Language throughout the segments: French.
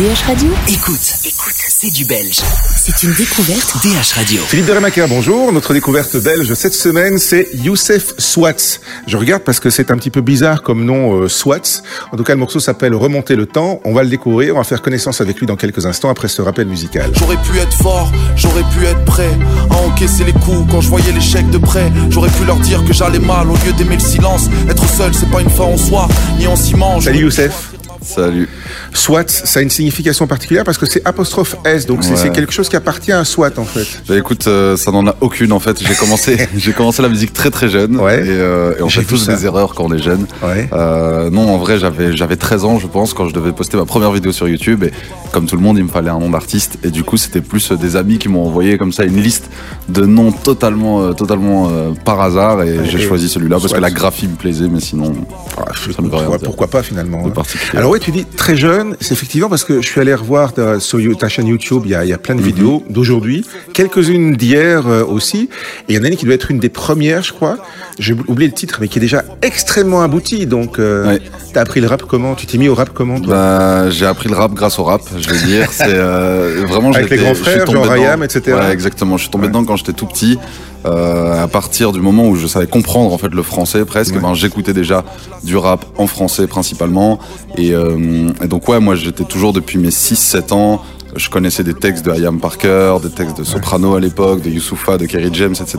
DH Radio Écoute, écoute, c'est du belge. C'est une découverte DH Radio. Philippe de Rémaker, bonjour. Notre découverte belge cette semaine, c'est Youssef Swats. Je regarde parce que c'est un petit peu bizarre comme nom euh, Swats. En tout cas, le morceau s'appelle Remonter le temps. On va le découvrir, on va faire connaissance avec lui dans quelques instants après ce rappel musical. J'aurais pu être fort, j'aurais pu être prêt à encaisser les coups quand je voyais l'échec de près. J'aurais pu leur dire que j'allais mal au lieu d'aimer le silence. Être seul, c'est pas une fin en soi, ni en ciment. Salut Youssef. Salut. SWAT, ça a une signification particulière parce que c'est apostrophe S, donc c'est- Ouais. c'est quelque chose qui appartient à SWAT en fait. Bah écoute, euh, ça n'en a aucune en fait. J'ai commencé, j'ai commencé la musique très très jeune. Ouais. Et, euh, et on fait tous ça. des erreurs quand on est jeune. Ouais. Euh, non, en vrai, j'avais j'avais 13 ans, je pense, quand je devais poster ma première vidéo sur YouTube. Et comme tout le monde, il me fallait un nom d'artiste. Et du coup, c'était plus des amis qui m'ont envoyé comme ça une liste de noms totalement, totalement par hasard. Et j'ai choisi celui-là parce que la graphie me plaisait, mais sinon. Ah, Ça me veut rien pourquoi, pourquoi pas finalement De hein. particulier. Alors oui, tu dis très jeune, c'est effectivement parce que je suis allé revoir ta, sur ta chaîne YouTube, il y a, il y a Mhm. plein de vidéos d'aujourd'hui, quelques-unes d'hier euh, aussi, et il y en a une qui doit être une des premières, je crois. J'ai oublié le titre, mais qui est déjà extrêmement abouti. Donc, euh, Ouais. t'as appris le rap comment? Tu t'es mis au rap comment toi? Bah, j'ai appris le rap grâce au rap, je vais dire. C'est euh, vraiment Avec les grands frères, dedans. Rayam, etc. Ouais, exactement. Je suis tombé dedans quand j'étais tout petit. Euh, à partir du moment où je savais comprendre en fait le français presque, Ouais. ben j'écoutais déjà du rap en français principalement. Et, euh, et donc ouais, moi j'étais toujours depuis mes 6-7 ans. Je connaissais des textes de Hayam Parker, des textes de Soprano à l'époque, de Youssoufa, de Kerry James, etc.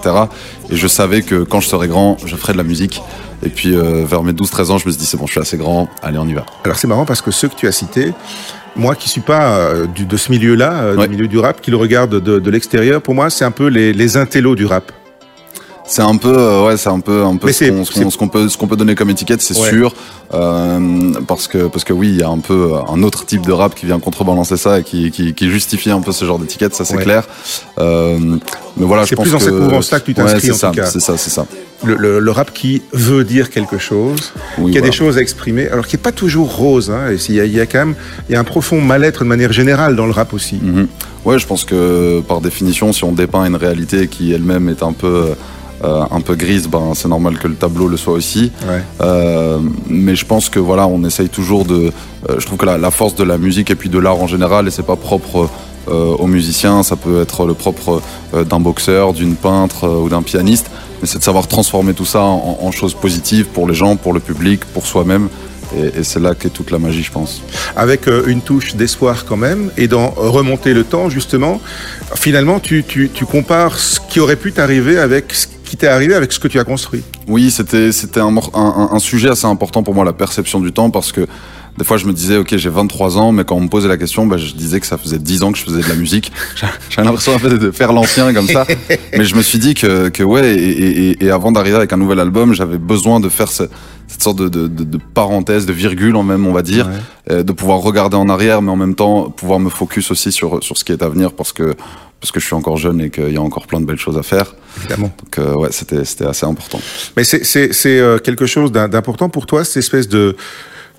Et je savais que quand je serais grand, je ferais de la musique. Et puis euh, vers mes 12-13 ans, je me suis dit c'est bon, je suis assez grand, allez on y va. Alors c'est marrant parce que ceux que tu as cités, moi qui suis pas euh, du, de ce milieu-là, euh, Ouais. du milieu du rap, qui le regarde de, de l'extérieur, pour moi c'est un peu les, les intellos du rap. C'est un peu, euh, ouais, c'est un peu, un peu ce c'est- qu'on ce c'est- qu'on- ce qu'on peut, ce qu'on peut donner comme étiquette, c'est Ouais. sûr, euh, parce que, parce que oui, il y a un peu un autre type de rap qui vient contrebalancer ça et qui, qui, qui justifie un peu ce genre d'étiquette, ça c'est Ouais. clair. Euh, mais voilà, je C'est pense plus dans que cette mouvance-là que tu Ouais, t'inscris, c'est en ça, tout cas. C'est ça, c'est ça. Le, le- le rap qui veut dire quelque chose, Oui, qui a voilà. des choses à exprimer, alors qui est pas toujours rose. Hein, y a, il y a quand même il y a un profond mal-être de manière générale dans le rap aussi. Mhm. Ouais, je pense que par définition, si on dépeint une réalité qui elle-même est un peu, euh, un peu grise, ben c'est normal que le tableau le soit aussi. Ouais. Euh, mais je pense que voilà, on essaye toujours de. euh, je trouve que la, la force de la musique et puis de l'art en général, et c'est pas propre aux musiciens, ça peut être le propre d'un boxeur, d'une peintre ou d'un pianiste, mais c'est de savoir transformer tout ça en, en choses positives pour les gens, pour le public, pour soi-même. Et, et c'est là qu'est toute la magie, je pense. Avec euh, une touche d'espoir quand même, et dans remonter le temps justement, finalement tu, tu, tu compares ce qui aurait pu t'arriver avec ce qui t'est arrivé avec ce que tu as construit. Oui, c'était un sujet assez important pour moi, la perception du temps, parce que des fois je me disais, ok, j'ai 23 ans, mais quand on me posait la question, bah, je disais que ça faisait 10 ans que je faisais de la musique. J'avais l'impression un peu de faire l'ancien comme ça, mais je me suis dit que, que ouais, et, et- et- avant d'arriver avec un nouvel album, j'avais besoin de faire ce- cette sorte de, de, de- de parenthèse, de virgule en même, on va dire, euh, de pouvoir regarder en arrière, mais en même temps pouvoir me focus aussi sur sur ce qui est à venir, parce que parce que je suis encore jeune et qu'il y a encore plein de belles choses à faire. Évidemment. Donc euh, ouais, c'était c'était assez important. Mais c'est c'est euh, quelque chose d'im- d'important pour toi, cette espèce de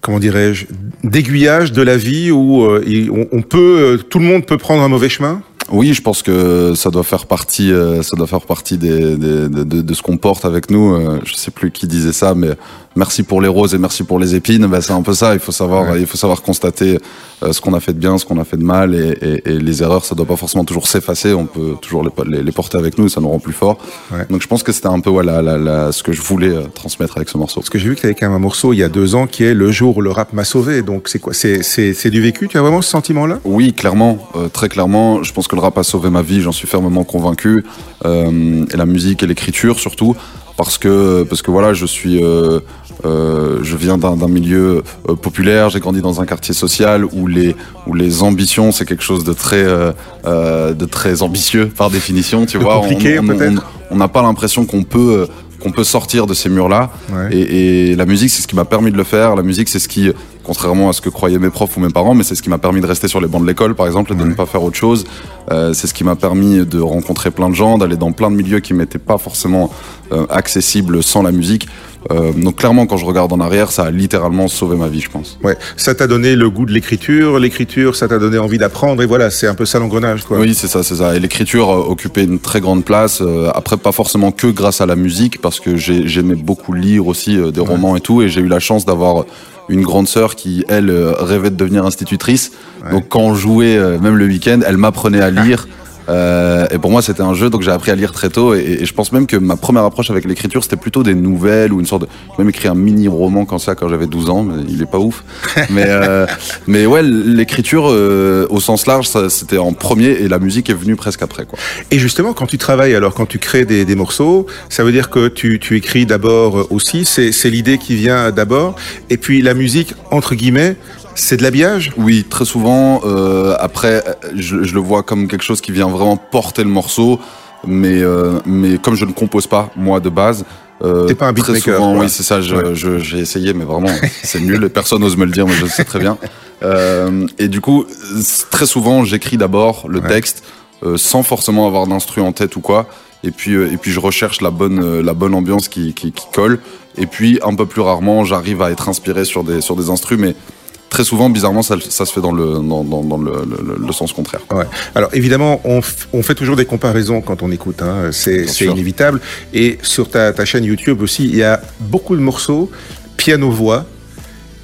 comment dirais-je d'aiguillage de la vie où euh, on peut euh, tout le monde peut prendre un mauvais chemin? Oui, je pense que ça doit faire partie, euh, ça doit faire partie des, des- de, de- de ce qu'on porte avec nous. Euh, je sais plus qui disait ça, mais merci pour les roses et merci pour les épines. Ben, c'est un peu ça. Il faut savoir, Ouais. il faut savoir constater euh, ce qu'on a fait de bien, ce qu'on a fait de mal, et, et- et les erreurs, ça doit pas forcément toujours s'effacer. On peut toujours les, les, les porter avec nous, ça nous rend plus forts. Ouais. Donc je pense que c'était un peu ouais, ce que je voulais euh, transmettre avec ce morceau. Parce que j'ai vu que tu avais quand même un morceau il y a deux ans qui est le jour où le rap m'a sauvé. Donc c'est quoi? C'est du vécu? Tu as vraiment ce sentiment-là? Oui, clairement, très clairement. Je pense que le a sauvé ma vie, j'en suis fermement convaincu. Euh, et la musique et l'écriture surtout, parce que parce que voilà, je suis, euh, euh, je viens d'un milieu populaire. J'ai grandi dans un quartier social où les où les ambitions c'est quelque chose de très de très ambitieux par définition. Tu vois, compliqué, on- n'a pas l'impression qu'on peut qu'on peut sortir de ces murs-là. Ouais. Et, et la musique, c'est ce qui m'a permis de le faire. La musique, c'est ce qui, contrairement à ce que croyaient mes profs ou mes parents, mais c'est ce qui m'a permis de rester sur les bancs de l'école, par exemple, et de ne pas faire autre chose. Euh, c'est ce qui m'a permis de rencontrer plein de gens, d'aller dans plein de milieux qui m'étaient pas forcément euh, accessibles sans la musique. Euh, donc clairement, quand je regarde en arrière, ça a littéralement sauvé ma vie, je pense. Ouais. Ça t'a donné le goût de l'écriture. L'écriture, ça t'a donné envie d'apprendre. Et voilà, c'est un peu ça l'engrenage, quoi. Oui, c'est ça, c'est ça. Et l'écriture occupait une très grande place. après, pas forcément que grâce à la musique, parce que j'ai- j'aimais beaucoup lire aussi des romans et tout, et j'ai eu la chance d'avoir une grande sœur qui, elle, euh, rêvait de devenir institutrice. Donc quand on jouait, euh, même le week-end, elle m'apprenait à lire. Euh, et pour moi, c'était un jeu, donc j'ai appris à lire très tôt. Et, et je pense même que ma première approche avec l'écriture, c'était plutôt des nouvelles ou une sorte de. J'ai même écrit un mini roman comme ça quand j'avais 12 ans, mais il est pas ouf. mais, euh, mais ouais, l'écriture euh, au sens large, c'était en premier et la musique est venue presque après. Quoi. Et justement, quand tu travailles, alors quand tu crées des, des morceaux, ça veut dire que tu, tu écris d'abord euh, aussi, c'est l'idée qui vient d'abord, et puis la musique, entre guillemets, c'est de l'habillage Oui, très souvent. Euh, après, je, je le vois comme quelque chose qui vient vraiment porter le morceau, mais, euh, mais comme je ne compose pas, moi, de base. Euh, T'es pas un très beatmaker, souvent, quoi. Oui, c'est ça. je- Ouais. je- J'ai essayé, mais vraiment, c'est nul. Personne n'ose me le dire, mais je le sais très bien. Euh, et du coup, très souvent, j'écris d'abord le Ouais. texte euh, sans forcément avoir d'instru en tête ou quoi. Et puis, euh, et puis je recherche la bonne, euh, la bonne ambiance qui, qui, qui colle. Et puis, un peu plus rarement, j'arrive à être inspiré sur des, sur des instrus, mais très souvent, bizarrement, ça, ça se fait dans le, dans, dans, dans le, le- le sens contraire. Ouais. Alors évidemment, on, fait toujours des comparaisons quand on écoute, hein. c'est inévitable. Et sur ta, ta chaîne YouTube aussi, il y a beaucoup de morceaux piano-voix.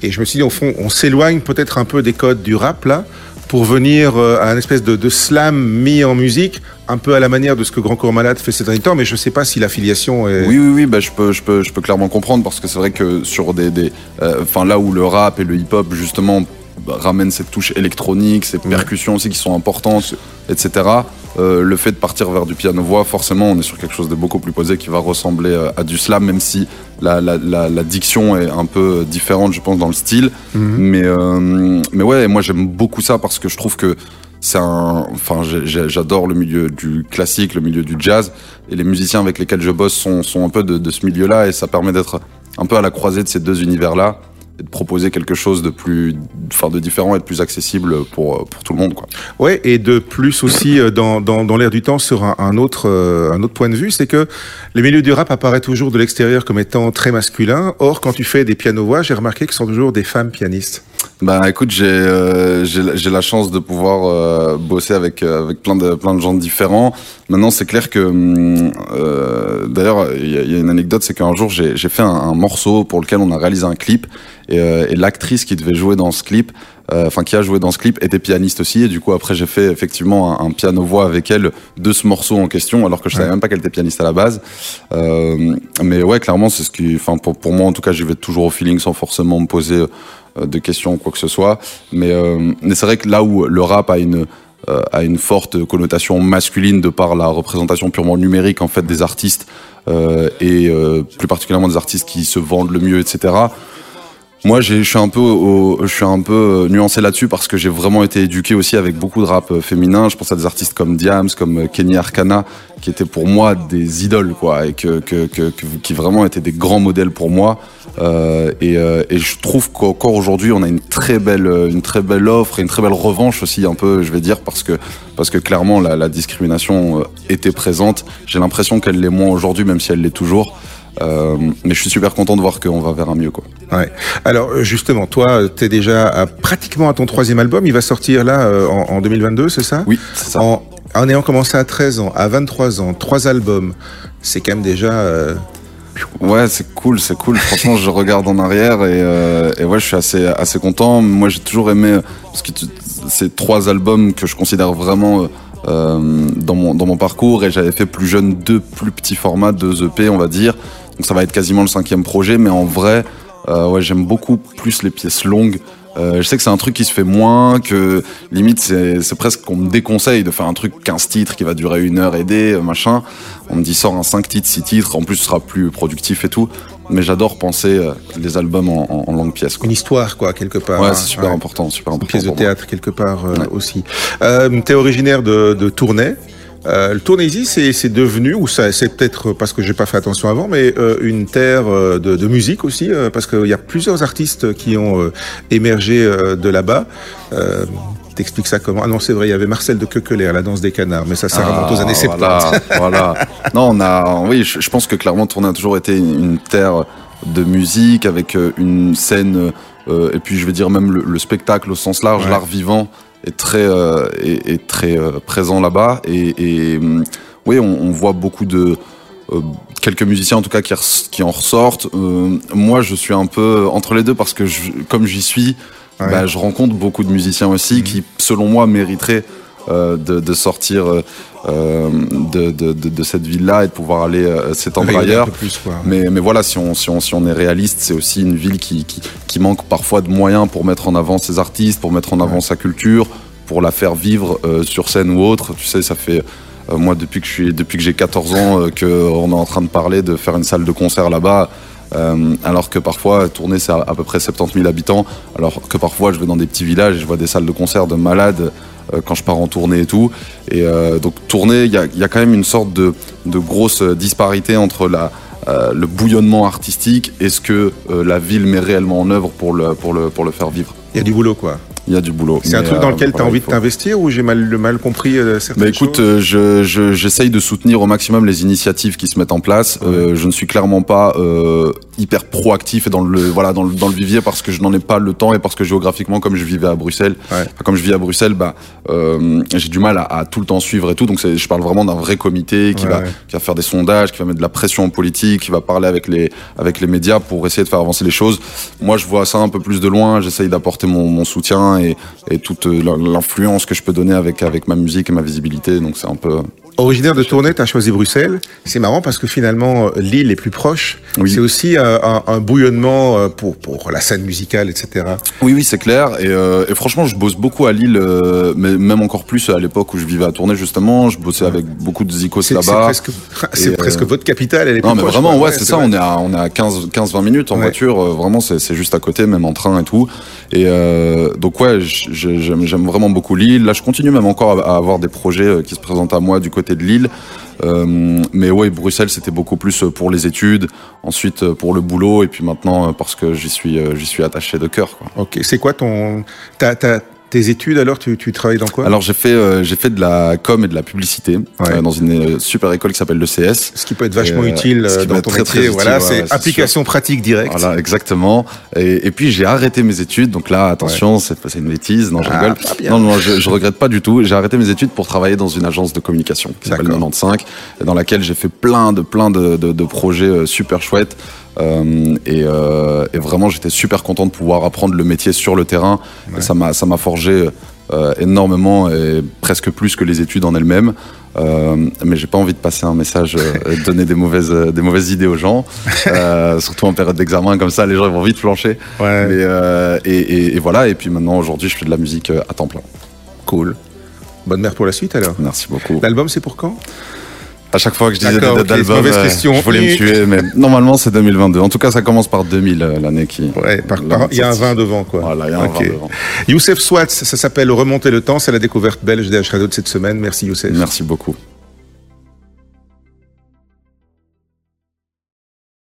Et je me suis dit, au fond, on s'éloigne peut-être un peu des codes du rap là, pour venir euh, à un espèce de, de slam mis en musique, un peu à la manière de ce que Grand Corps Malade fait ces derniers temps, mais je ne sais pas si l'affiliation est... Oui, oui, oui, bah, je, peux, je, peux, je peux clairement comprendre parce que c'est vrai que sur des. des euh, enfin, là où le rap et le hip-hop, justement, bah, ramènent cette touche électronique, ces percussions aussi qui sont importantes, etc. euh, le fait de partir vers du piano-voix, forcément, on est sur quelque chose de beaucoup plus posé qui va ressembler euh, à du slam, même si la, la, la, la diction est un peu différente, je pense, dans le style. Mais, euh, mais ouais, moi j'aime beaucoup ça parce que je trouve que c'est un. Enfin, j'adore le milieu du classique, le milieu du jazz, et les musiciens avec lesquels je bosse sont, sont un peu de, de ce milieu-là, et ça permet d'être un peu à la croisée de ces deux univers-là de proposer quelque chose de plus, enfin, de différent et de plus accessible pour pour tout le monde, quoi. Ouais, et de plus aussi euh, dans, dans, dans l'air du temps sur un, autre euh, un autre point de vue, c'est que les milieux du rap apparaissent toujours de l'extérieur comme étant très masculins. Or, quand tu fais des pianos-voix, j'ai remarqué que ce sont toujours des femmes pianistes. Bah écoute, j'ai euh, j'ai la- j'ai la chance de pouvoir euh, bosser avec euh, avec plein de plein de gens différents. Maintenant, c'est clair que hum, euh, d'ailleurs, il y, y a une anecdote, c'est qu'un jour j'ai j'ai fait un, un morceau pour lequel on a réalisé un clip et, euh, et l'actrice qui devait jouer dans ce clip, euh, enfin qui a joué dans ce clip, était pianiste aussi et du coup après j'ai fait effectivement un, un piano voix avec elle de ce morceau en question, alors que je savais même pas qu'elle était pianiste à la base. Euh, mais ouais, clairement, c'est ce qui, enfin pour pour moi en tout cas, j'y vais toujours au feeling sans forcément me poser euh, de questions ou quoi que ce soit. Mais, euh, mais c'est vrai que là où le rap a une, euh, a une forte connotation masculine de par la représentation purement numérique en fait des artistes euh, et euh, plus particulièrement des artistes qui se vendent le mieux, etc. Moi, je suis un peu, je suis un peu euh, nuancé là-dessus parce que j'ai vraiment été éduqué aussi avec beaucoup de rap euh, féminin. Je pense à des artistes comme Diams, comme euh, Kenny Arcana, qui étaient pour moi des idoles, quoi, et que, que, que- qui vraiment étaient des grands modèles pour moi. Euh, et, et je trouve qu'encore aujourd'hui, on a une très belle, une très belle offre et une très belle revanche aussi, un peu, je vais dire, parce que, parce que clairement, la, la discrimination était présente. J'ai l'impression qu'elle l'est moins aujourd'hui, même si elle l'est toujours. Euh, mais je suis super content de voir qu'on va vers un mieux, quoi. Ouais. Alors euh, justement, toi, tu es déjà à, pratiquement à ton troisième album. Il va sortir là euh, en, en 2022, c'est ça? Oui, c'est ça. En, en ayant commencé à 13 ans, à 23 ans, trois albums, c'est quand même déjà... euh, Ouais, c'est cool, c'est cool. Franchement, je regarde en arrière et, euh, et ouais, je suis assez, assez content. Moi, j'ai toujours aimé, euh, parce que tu- c'est trois albums que je considère vraiment euh, euh, dans, mon, dans mon parcours et j'avais fait plus jeune deux plus petits formats, deux EP, on va dire. Donc ça va être quasiment le cinquième projet, mais en vrai, euh, ouais, j'aime beaucoup plus les pièces longues. Euh, je sais que c'est un truc qui se fait moins, que limite c'est c'est presque qu'on me déconseille de faire un truc 15 titres qui va durer une heure et des, euh, machin. On me dit sort un 5 titres, 6 titres, en plus ce sera plus productif et tout. Mais j'adore penser euh, les albums en, en, en longue pièce. Quoi. une histoire, quoi, quelque part. Ouais, c'est super Ouais. important, super Une important. pièce de théâtre, quelque part euh, Ouais. aussi. Euh, tu es originaire de, de Tournai. Euh, le Tournaisis, c'est c'est devenu, ou ça, c'est peut-être parce que j'ai pas fait attention avant, mais euh, une terre euh, de, de musique aussi, euh, parce qu'il y a plusieurs artistes qui ont euh, émergé euh, de là-bas. Euh, T'expliques ça comment? Ah non, c'est vrai, il y avait Marcel de Quequeler, la danse des canards, mais ça, ça remonte aux années 70. Ah, Voilà, voilà. Non, on a, oui, je, je pense que clairement Tournai a toujours été une, une terre de musique avec une scène, euh, et puis je vais dire même le, le spectacle au sens large, Ouais. l'art vivant est très, euh, est, est très euh, présent là-bas. Et, et, hum, oui, on, on voit beaucoup de euh, quelques musiciens en tout cas qui, qui en ressortent. Moi, je suis un peu entre les deux parce que je, comme j'y suis, bah, je rencontre beaucoup de musiciens aussi mhm. qui, selon moi, mériteraient de, de, sortir euh, de, de, de, cette ville-là et de pouvoir aller s'étendre ailleurs. Plus, mais, mais voilà, si on, si on, si on est réaliste, c'est aussi une ville qui, qui, qui, manque parfois de moyens pour mettre en avant ses artistes, pour mettre en avant sa culture, pour la faire vivre sur scène ou autre. Tu sais, ça fait euh, moi, depuis que je suis, depuis que j'ai 14 ans, euh, qu'on est en train de parler de faire une salle de concert là-bas. Euh, alors que parfois tourner c'est à, peu près 70 000 habitants, alors que parfois je vais dans des petits villages et je vois des salles de concert de malades quand je pars en tournée et tout. Et donc tourner, il y a, quand même une sorte de, grosse disparité entre le bouillonnement artistique et ce que la ville met réellement en œuvre pour le faire vivre. Il y a du boulot quoi il y a du boulot. C'est un truc dans lequel tu as envie de t'investir ou j'ai mal, mal compris euh, certaines bah, écoute, euh, je, j'essaye de soutenir au maximum les initiatives qui se mettent en place. Euh, je ne suis clairement pas euh, hyper proactif et dans le voilà dans le, dans le vivier parce que je n'en ai pas le temps et parce que géographiquement comme je vivais à Bruxelles, comme je vis à Bruxelles, bah euh, j'ai du mal à, à, tout le temps suivre et tout. Donc je parle vraiment d'un vrai comité qui va qui va faire des sondages, qui va mettre de la pression en politique, qui va parler avec les avec les médias pour essayer de faire avancer les choses. Moi, je vois ça un peu plus de loin. J'essaye d'apporter mon, mon soutien et, toute l'influence que je peux donner avec, avec ma musique et ma visibilité. Donc c'est un peu Originaire de Tournai, tu as choisi Bruxelles. C'est marrant parce que finalement, euh, Lille est plus proche. C'est aussi euh, un, bouillonnement euh, pour, pour la scène musicale, etc. Oui, oui, c'est clair. Et, et, franchement, je bosse beaucoup à Lille, mais même encore plus à l'époque où je vivais à Tournai, justement. Je bossais avec beaucoup de zikos là-bas. C'est presque, votre capitale, elle est non, mais vraiment, ouais, c'est ça. On est à, on est à 15-20 minutes en voiture. vraiment, c'est juste à côté, même en train et tout. Et donc, ouais, j'aime vraiment beaucoup Lille. Là, je continue même encore à avoir des projets qui se présentent à moi du côté de Lille. Euh, mais ouais, Bruxelles, c'était beaucoup plus pour les études, ensuite pour le boulot, et puis maintenant parce que j'y suis, j'y suis attaché de cœur. Ok, c'est quoi ton... Tes études alors, tu, tu travailles dans quoi Alors j'ai fait euh, j'ai fait de la com et de la publicité euh, dans une euh, super école qui s'appelle le CS. Ce qui peut être vachement utile dans ton très, métier. Très voilà, c'est application pratique directe. Voilà, exactement. Et, et puis j'ai arrêté mes études. Donc là, attention, c'est une bêtise. Non, je ah, rigole. Non, non, je, je regrette pas du tout. J'ai arrêté mes études pour travailler dans une agence de communication qui s'appelle 95, dans laquelle j'ai fait plein de plein de, de, de projets super chouettes. Euh, et, euh, et, vraiment, j'étais super content de pouvoir apprendre le métier sur le terrain. Et ça m'a, ça m'a forgé euh, énormément et presque plus que les études en elles-mêmes. Mais j'ai pas envie de passer un message de donner des mauvaises, des mauvaises idées aux gens, surtout en période d'examen comme ça, les gens vont vite flancher. Ouais. Mais, et, et, et, voilà. Et puis maintenant, aujourd'hui, je fais de la musique à temps plein. Cool. Bonne mère pour la suite alors. Merci beaucoup. L'album, c'est pour quand? À chaque fois que je disais des dates d'album, euh, je voulais me tuer, mais normalement c'est 2022. En tout cas, ça commence par 2000, euh, l'année qui. Ouais, par, il y a un 20 devant, quoi. Voilà, il y a un 20 devant. Youssef Swatz, ça s'appelle Remonter le temps, c'est la découverte belge des Radio de cette semaine. Merci Youssef. Merci beaucoup.